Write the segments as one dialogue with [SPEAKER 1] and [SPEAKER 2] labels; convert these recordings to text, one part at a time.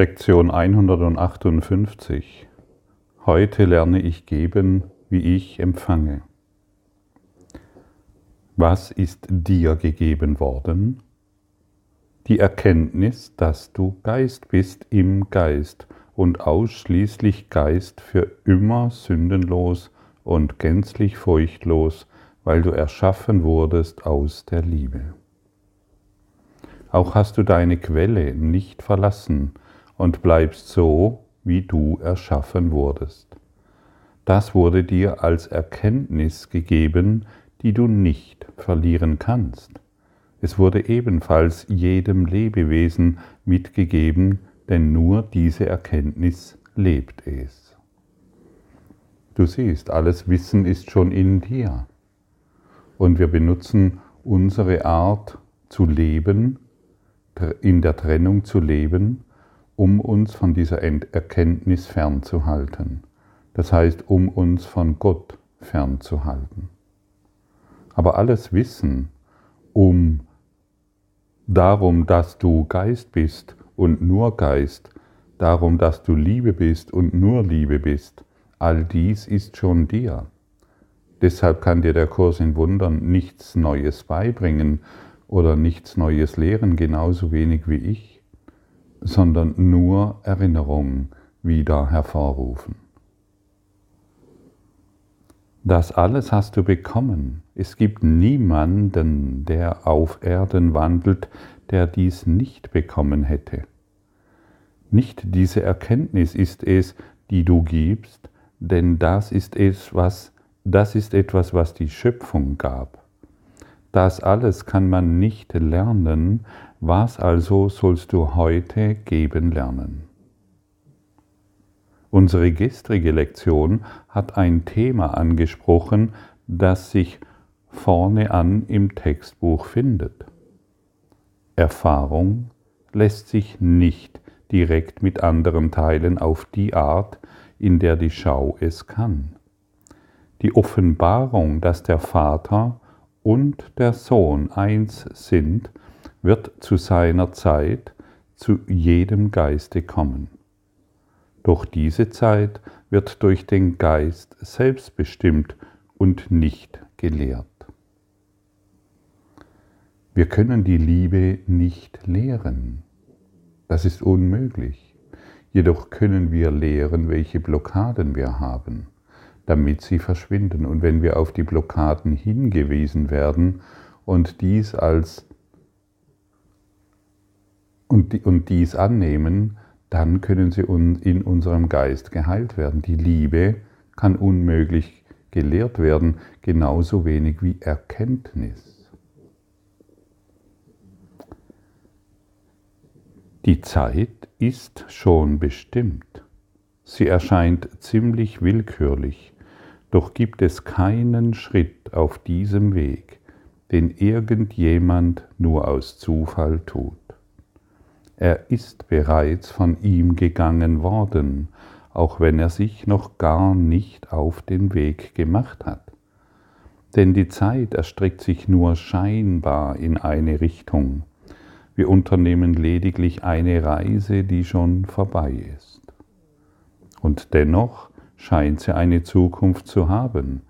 [SPEAKER 1] Lektion 158. Heute lerne ich geben, wie ich empfange. Was ist dir gegeben worden? Die Erkenntnis, dass du Geist bist im Geist und ausschließlich Geist für immer sündenlos und gänzlich furchtlos, weil du erschaffen wurdest aus der Liebe. Auch hast du deine Quelle nicht verlassen, und bleibst so, wie du erschaffen wurdest. Das wurde dir als Erkenntnis gegeben, die du nicht verlieren kannst. Es wurde ebenfalls jedem Lebewesen mitgegeben, denn nur diese Erkenntnis lebt es. Du siehst, alles Wissen ist schon in dir. Und wir benutzen unsere Art zu leben, in der Trennung zu leben, um uns von dieser Erkenntnis fernzuhalten. Das heißt, um uns von Gott fernzuhalten. Aber alles Wissen um darum, dass du Geist bist und nur Geist, darum, dass du Liebe bist und nur Liebe bist, all dies ist schon dir. Deshalb kann dir der Kurs in Wundern nichts Neues beibringen oder nichts Neues lehren, genauso wenig wie ich sondern nur Erinnerung wieder hervorrufen. Das alles hast du bekommen. Es gibt niemanden, der auf Erden wandelt, der dies nicht bekommen hätte. Nicht diese Erkenntnis ist es, die du gibst, denn das ist es, was das ist etwas, was die Schöpfung gab. Das alles kann man nicht lernen, was also sollst du heute geben lernen? Unsere gestrige Lektion hat ein Thema angesprochen, das sich vorne an im Textbuch findet. Erfahrung lässt sich nicht direkt mit anderen teilen auf die Art, in der die Schau es kann. Die Offenbarung, dass der Vater und der Sohn eins sind, wird zu seiner Zeit zu jedem Geiste kommen. Doch diese Zeit wird durch den Geist selbst bestimmt und nicht gelehrt. Wir können die Liebe nicht lehren. Das ist unmöglich. Jedoch können wir lehren, welche Blockaden wir haben, damit sie verschwinden. Und wenn wir auf die Blockaden hingewiesen werden und dies als und, und dies annehmen, dann können sie in unserem Geist geheilt werden. Die Liebe kann unmöglich gelehrt werden, genauso wenig wie Erkenntnis. Die Zeit ist schon bestimmt. Sie erscheint ziemlich willkürlich, doch gibt es keinen Schritt auf diesem Weg, den irgendjemand nur aus Zufall tut. Er ist bereits von ihm gegangen worden, auch wenn er sich noch gar nicht auf den Weg gemacht hat. Denn die Zeit erstreckt sich nur scheinbar in eine Richtung. Wir unternehmen lediglich eine Reise, die schon vorbei ist. Und dennoch scheint sie eine Zukunft zu haben,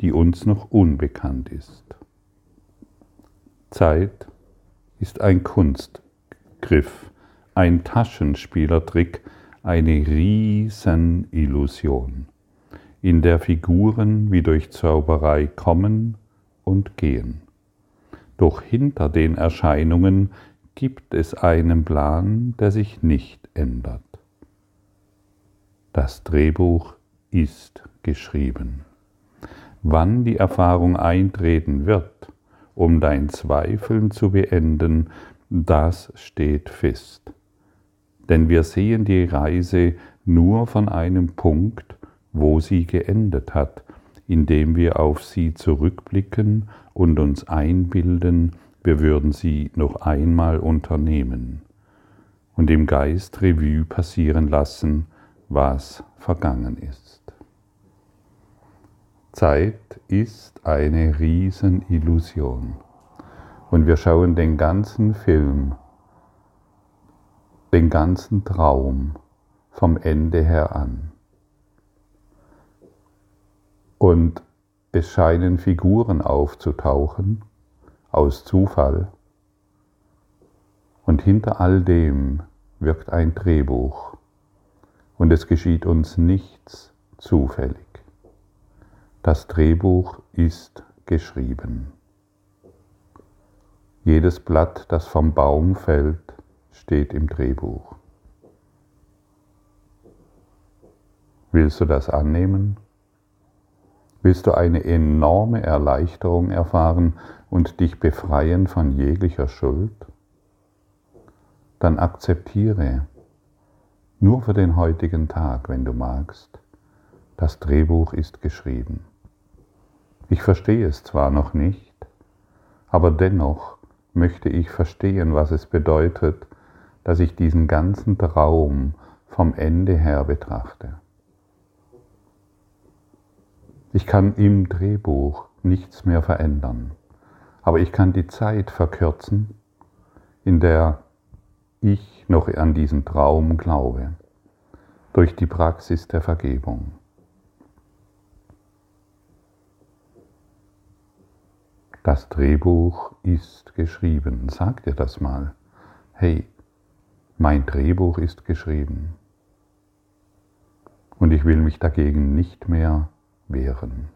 [SPEAKER 1] die uns noch unbekannt ist. Zeit ist ein Kunstgriff, ein Taschenspielertrick, eine Riesenillusion, in der Figuren wie durch Zauberei kommen und gehen. Doch hinter den Erscheinungen gibt es einen Plan, der sich nicht ändert. Das Drehbuch ist geschrieben. Wann die Erfahrung eintreten wird, um dein Zweifeln zu beenden, das steht fest denn wir sehen die Reise nur von einem Punkt, wo sie geendet hat, indem wir auf sie zurückblicken und uns einbilden, wir würden sie noch einmal unternehmen und im Geist Revue passieren lassen, was vergangen ist. Zeit ist eine Riesenillusion und wir schauen den ganzen Film den ganzen Traum vom Ende her an. Und es scheinen Figuren aufzutauchen aus Zufall. Und hinter all dem wirkt ein Drehbuch. Und es geschieht uns nichts zufällig. Das Drehbuch ist geschrieben. Jedes Blatt, das vom Baum fällt, steht im Drehbuch. Willst du das annehmen? Willst du eine enorme Erleichterung erfahren und dich befreien von jeglicher Schuld? Dann akzeptiere nur für den heutigen Tag, wenn du magst, das Drehbuch ist geschrieben. Ich verstehe es zwar noch nicht, aber dennoch möchte ich verstehen, was es bedeutet, dass ich diesen ganzen Traum vom Ende her betrachte. Ich kann im Drehbuch nichts mehr verändern, aber ich kann die Zeit verkürzen, in der ich noch an diesen Traum glaube, durch die Praxis der Vergebung. Das Drehbuch ist geschrieben. Sag dir das mal. Hey, mein Drehbuch ist geschrieben. Und ich will mich dagegen nicht mehr wehren.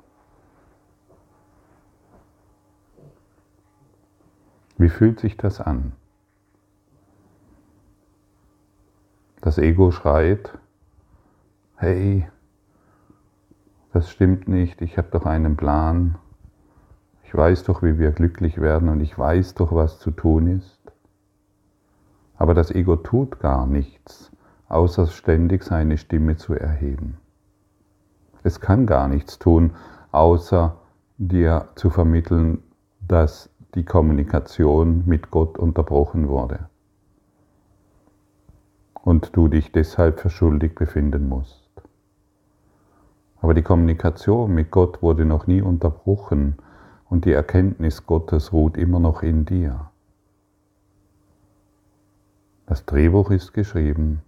[SPEAKER 1] Wie fühlt sich das an? Das Ego schreit, hey, das stimmt nicht, ich habe doch einen Plan, ich weiß doch, wie wir glücklich werden und ich weiß doch, was zu tun ist. Aber das Ego tut gar nichts, außer ständig seine Stimme zu erheben. Es kann gar nichts tun, außer dir zu vermitteln, dass die Kommunikation mit Gott unterbrochen wurde und du dich deshalb für schuldig befinden musst. Aber die Kommunikation mit Gott wurde noch nie unterbrochen und die Erkenntnis Gottes ruht immer noch in dir. Das Drehbuch ist geschrieben.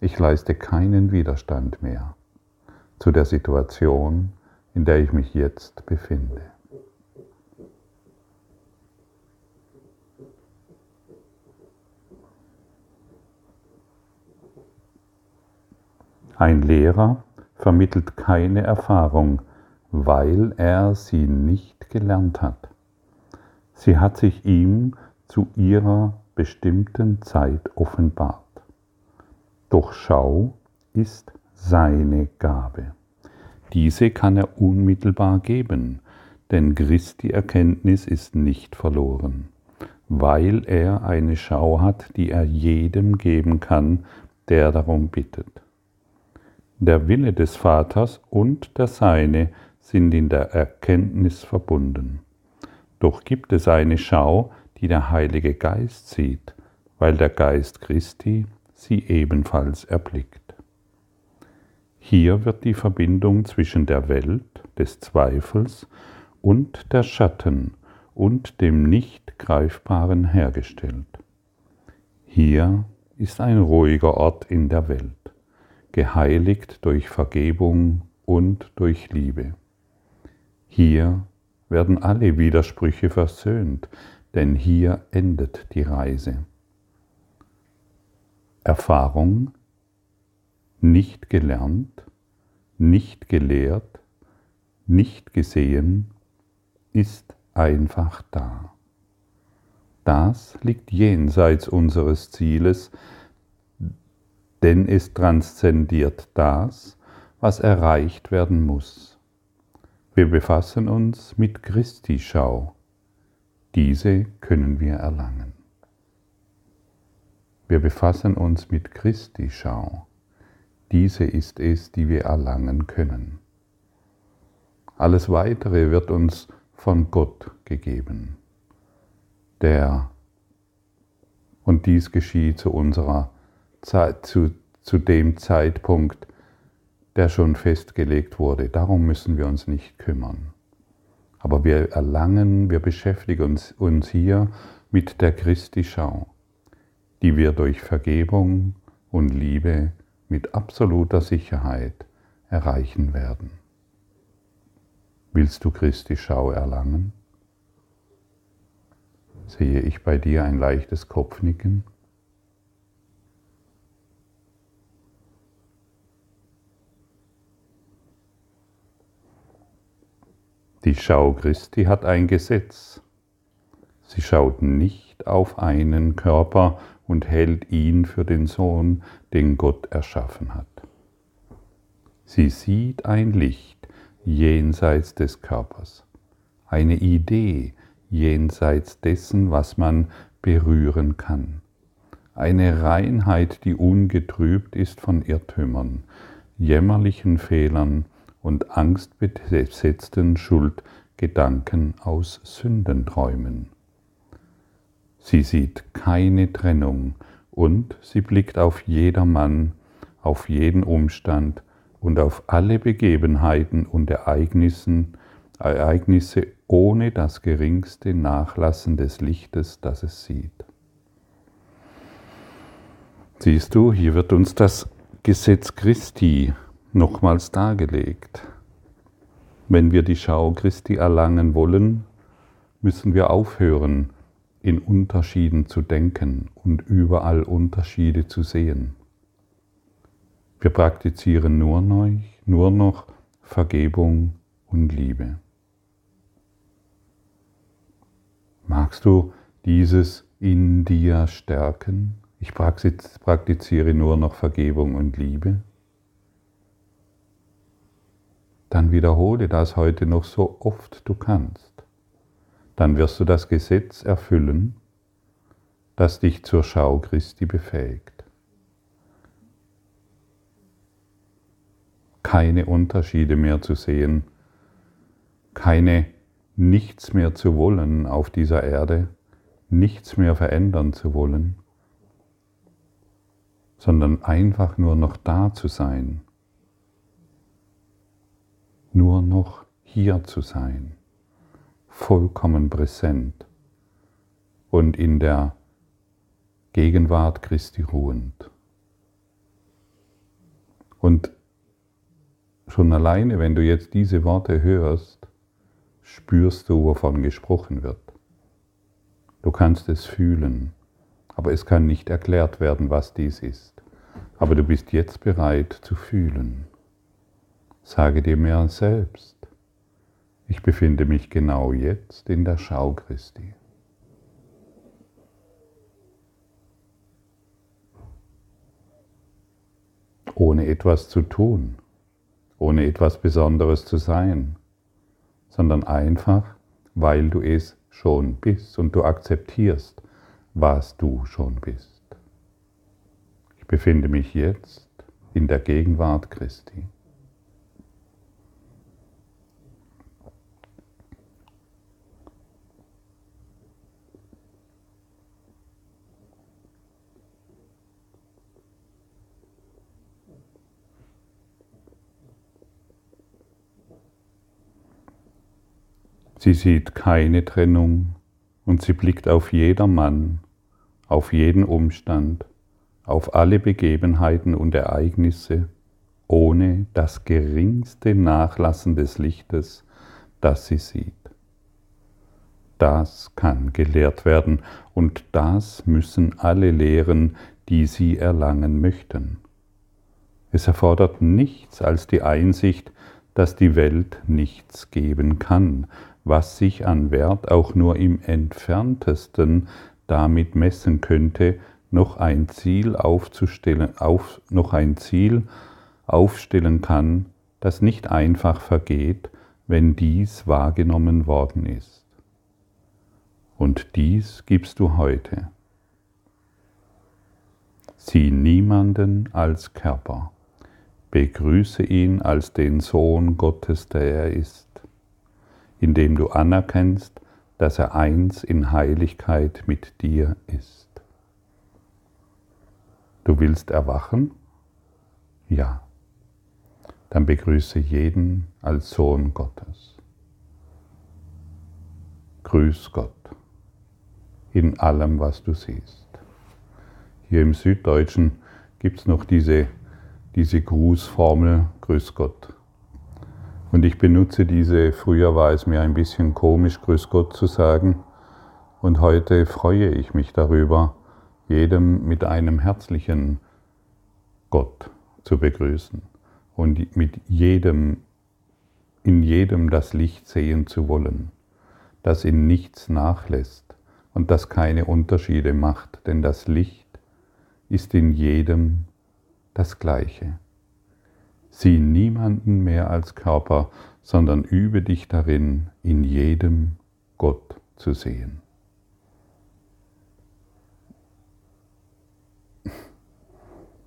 [SPEAKER 1] Ich leiste keinen Widerstand mehr zu der Situation, in der ich mich jetzt befinde. Ein Lehrer vermittelt keine Erfahrung, weil er sie nicht gelernt hat. Sie hat sich ihm zu ihrer bestimmten Zeit offenbart. Doch Schau ist seine Gabe. Diese kann er unmittelbar geben, denn Christi Erkenntnis ist nicht verloren, weil er eine Schau hat, die er jedem geben kann, der darum bittet. Der Wille des Vaters und der Seine sind in der Erkenntnis verbunden. Doch gibt es eine Schau, die der Heilige Geist sieht, weil der Geist Christi sie ebenfalls erblickt. Hier wird die Verbindung zwischen der Welt des Zweifels und der Schatten und dem Nicht-Greifbaren hergestellt. Hier ist ein ruhiger Ort in der Welt, geheiligt durch Vergebung und durch Liebe. Hier werden alle Widersprüche versöhnt, denn hier endet die Reise. Erfahrung nicht gelernt, nicht gelehrt, nicht gesehen, ist einfach da. Das liegt jenseits unseres Zieles, denn es transzendiert das, was erreicht werden muss. Wir befassen uns mit Christi-Schau. Diese können wir erlangen. Wir befassen uns mit Christi-Schau. Diese ist es, die wir erlangen können. Alles Weitere wird uns von Gott gegeben, der und dies geschieht zu unserer Zeit, zu, zu dem Zeitpunkt, der schon festgelegt wurde. Darum müssen wir uns nicht kümmern. Aber wir erlangen, wir beschäftigen uns, uns hier mit der Christi-Schau. die wir durch Vergebung und Liebe mit absoluter Sicherheit erreichen werden. Willst du Christi Schau erlangen? Sehe ich bei dir ein leichtes Kopfnicken? Die Schau Christi hat ein Gesetz. Sie schaut nicht auf einen Körper und hält ihn für den Sohn, den Gott erschaffen hat. Sie sieht ein Licht jenseits des Körpers, eine Idee jenseits dessen, was man berühren kann, eine Reinheit, die ungetrübt ist von Irrtümern, jämmerlichen Fehlern und angstbesetzten Schuldgedanken aus Sündenträumen. Sie sieht keine Trennung und sie blickt auf jedermann, auf jeden Umstand und auf alle Begebenheiten und Ereignissen, Ereignisse ohne das geringste Nachlassen des Lichtes, das es sieht. Siehst du, hier wird uns das Gesetz Christi nochmals dargelegt. Wenn wir die Schau Christi erlangen wollen, müssen wir aufhören, in Unterschieden zu denken und überall Unterschiede zu sehen. Wir praktizieren nur noch, nur noch Vergebung und Liebe. Magst du dieses in dir stärken? Ich praktiziere nur noch Vergebung und Liebe dann wiederhole das heute noch so oft du kannst. Dann wirst du das Gesetz erfüllen, das dich zur Schau Christi befähigt. Keine Unterschiede mehr zu sehen, keine nichts mehr zu wollen auf dieser Erde, nichts mehr verändern zu wollen, sondern einfach nur noch da zu sein nur noch hier zu sein, vollkommen präsent und in der Gegenwart Christi ruhend. Und schon alleine, wenn du jetzt diese Worte hörst, spürst du, wovon gesprochen wird. Du kannst es fühlen, aber es kann nicht erklärt werden, was dies ist. Aber du bist jetzt bereit zu fühlen. Sage dir mehr selbst, ich befinde mich genau jetzt in der Schau Christi. Ohne etwas zu tun, ohne etwas Besonderes zu sein, sondern einfach, weil du es schon bist und du akzeptierst, was du schon bist. Ich befinde mich jetzt in der Gegenwart Christi. Sie sieht keine Trennung und sie blickt auf jedermann, auf jeden Umstand, auf alle Begebenheiten und Ereignisse, ohne das geringste Nachlassen des Lichtes, das sie sieht. Das kann gelehrt werden und das müssen alle lehren, die sie erlangen möchten. Es erfordert nichts als die Einsicht, dass die Welt nichts geben kann, was sich an Wert auch nur im entferntesten damit messen könnte, noch ein Ziel aufzustellen, auf, noch ein Ziel aufstellen kann, das nicht einfach vergeht, wenn dies wahrgenommen worden ist. Und dies gibst du heute. Sieh niemanden als Körper, begrüße ihn als den Sohn Gottes, der er ist indem du anerkennst, dass er eins in Heiligkeit mit dir ist. Du willst erwachen? Ja. Dann begrüße jeden als Sohn Gottes. Grüß Gott in allem, was du siehst. Hier im Süddeutschen gibt es noch diese, diese Grußformel Grüß Gott. Und ich benutze diese, früher war es mir ein bisschen komisch, Grüß Gott zu sagen. Und heute freue ich mich darüber, jedem mit einem herzlichen Gott zu begrüßen und mit jedem, in jedem das Licht sehen zu wollen, das in nichts nachlässt und das keine Unterschiede macht, denn das Licht ist in jedem das Gleiche. Sieh niemanden mehr als Körper, sondern übe dich darin, in jedem Gott zu sehen.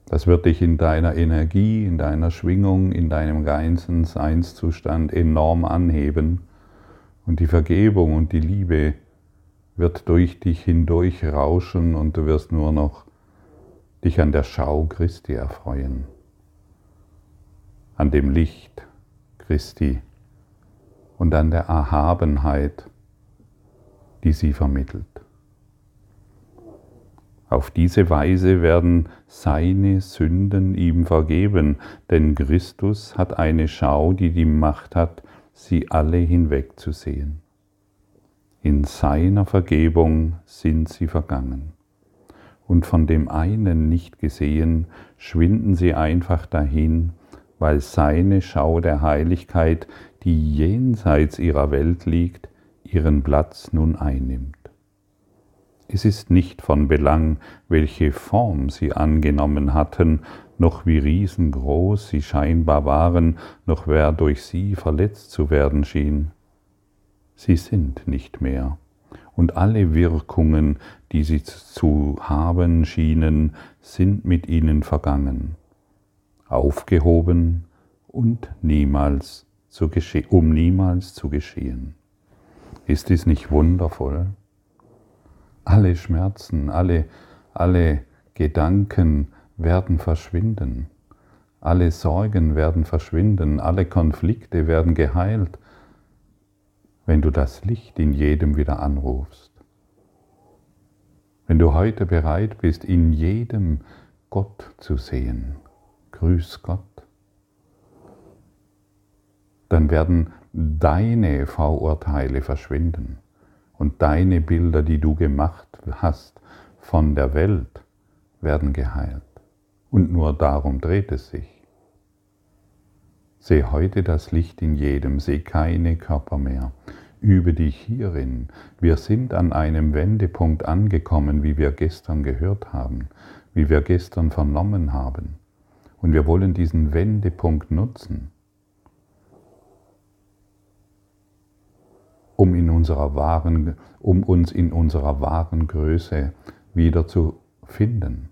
[SPEAKER 1] Das wird dich in deiner Energie, in deiner Schwingung, in deinem ganzen Seinszustand enorm anheben und die Vergebung und die Liebe wird durch dich hindurch rauschen und du wirst nur noch dich an der Schau Christi erfreuen, an dem Licht Christi und an der Erhabenheit, die sie vermittelt. Auf diese Weise werden seine Sünden ihm vergeben, denn Christus hat eine Schau, die die Macht hat, sie alle hinwegzusehen. In seiner Vergebung sind sie vergangen. Und von dem einen nicht gesehen, schwinden sie einfach dahin, weil seine Schau der Heiligkeit, die jenseits ihrer Welt liegt, ihren Platz nun einnimmt. Es ist nicht von Belang, welche Form sie angenommen hatten, noch wie riesengroß sie scheinbar waren, noch wer durch sie verletzt zu werden schien. Sie sind nicht mehr, und alle Wirkungen, die sie zu haben schienen, sind mit ihnen vergangen, aufgehoben und niemals zu um niemals zu geschehen. Ist dies nicht wundervoll? Alle Schmerzen, alle, alle Gedanken werden verschwinden. Alle Sorgen werden verschwinden. Alle Konflikte werden geheilt, wenn du das Licht in jedem wieder anrufst. Wenn du heute bereit bist, in jedem Gott zu sehen, grüß Gott, dann werden deine Vorurteile verschwinden und deine Bilder, die du gemacht hast von der Welt, werden geheilt. Und nur darum dreht es sich. Seh heute das Licht in jedem, seh keine Körper mehr. Übe dich hierin. Wir sind an einem Wendepunkt angekommen, wie wir gestern gehört haben, wie wir gestern vernommen haben. Und wir wollen diesen Wendepunkt nutzen. um, in unserer wahren, um uns in unserer wahren Größe wieder zu finden.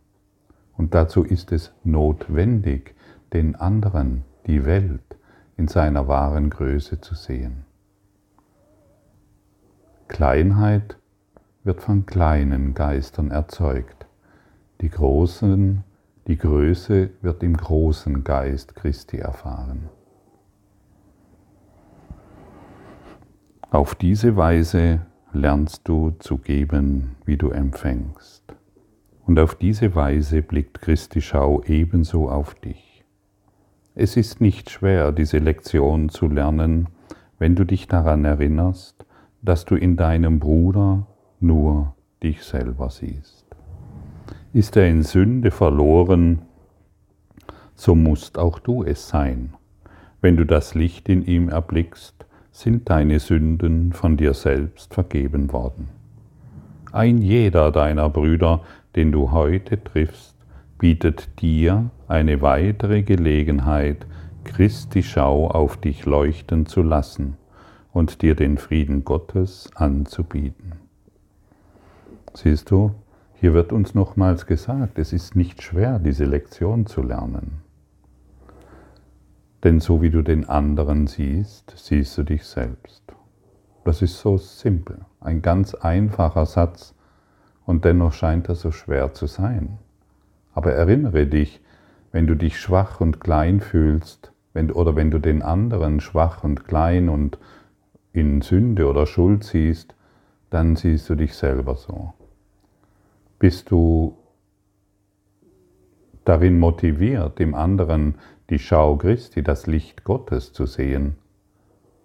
[SPEAKER 1] Und dazu ist es notwendig, den anderen, die Welt, in seiner wahren Größe zu sehen. Kleinheit wird von kleinen Geistern erzeugt. Die großen, die Größe wird im großen Geist Christi erfahren. Auf diese Weise lernst du zu geben, wie du empfängst. Und auf diese Weise blickt Christi Schau ebenso auf dich. Es ist nicht schwer, diese Lektion zu lernen, wenn du dich daran erinnerst, dass du in deinem Bruder nur dich selber siehst. Ist er in Sünde verloren, so musst auch du es sein. Wenn du das Licht in ihm erblickst, sind deine Sünden von dir selbst vergeben worden. Ein jeder deiner Brüder, den du heute triffst, bietet dir eine weitere Gelegenheit, Christi Schau auf dich leuchten zu lassen und dir den Frieden Gottes anzubieten. Siehst du, hier wird uns nochmals gesagt, es ist nicht schwer, diese Lektion zu lernen. Denn so wie du den anderen siehst, siehst du dich selbst. Das ist so simpel, ein ganz einfacher Satz und dennoch scheint er so schwer zu sein. Aber erinnere dich, wenn du dich schwach und klein fühlst, wenn, oder wenn du den anderen schwach und klein und in Sünde oder Schuld siehst, dann siehst du dich selber so. Bist du darin motiviert, im anderen die Schau Christi, das Licht Gottes zu sehen,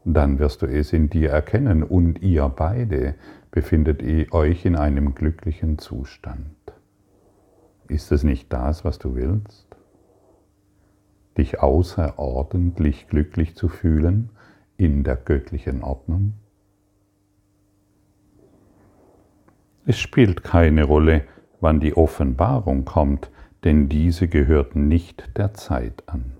[SPEAKER 1] dann wirst du es in dir erkennen und ihr beide befindet euch in einem glücklichen Zustand. Ist es nicht das, was du willst? Dich außerordentlich glücklich zu fühlen in der göttlichen Ordnung? Es spielt keine Rolle, wann die Offenbarung kommt, denn diese gehört nicht der Zeit an.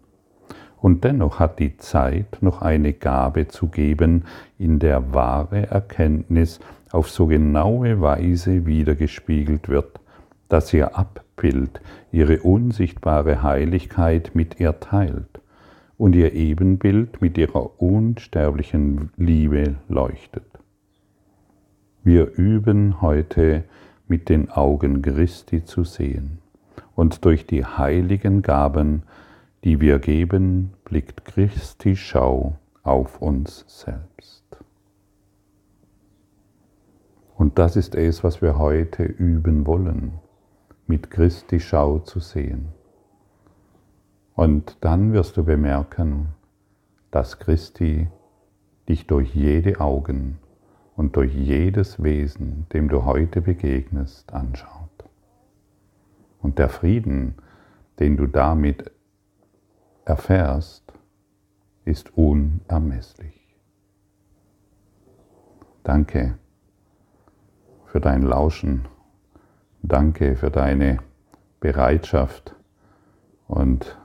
[SPEAKER 1] Und dennoch hat die Zeit noch eine Gabe zu geben, in der wahre Erkenntnis auf so genaue Weise wiedergespiegelt wird, dass ihr Abbild ihre unsichtbare Heiligkeit mit ihr teilt und ihr Ebenbild mit ihrer unsterblichen Liebe leuchtet. Wir üben heute mit den Augen Christi zu sehen und durch die heiligen Gaben die wir geben, blickt Christi Schau auf uns selbst. Und das ist es, was wir heute üben wollen, mit Christi Schau zu sehen. Und dann wirst du bemerken, dass Christi dich durch jede Augen und durch jedes Wesen, dem du heute begegnest, anschaut. Und der Frieden, den du damit erfährst, ist unermesslich. Danke für dein Lauschen. Danke für deine Bereitschaft und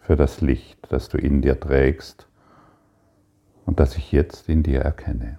[SPEAKER 1] für das Licht, das du in dir trägst und das ich jetzt in dir erkenne.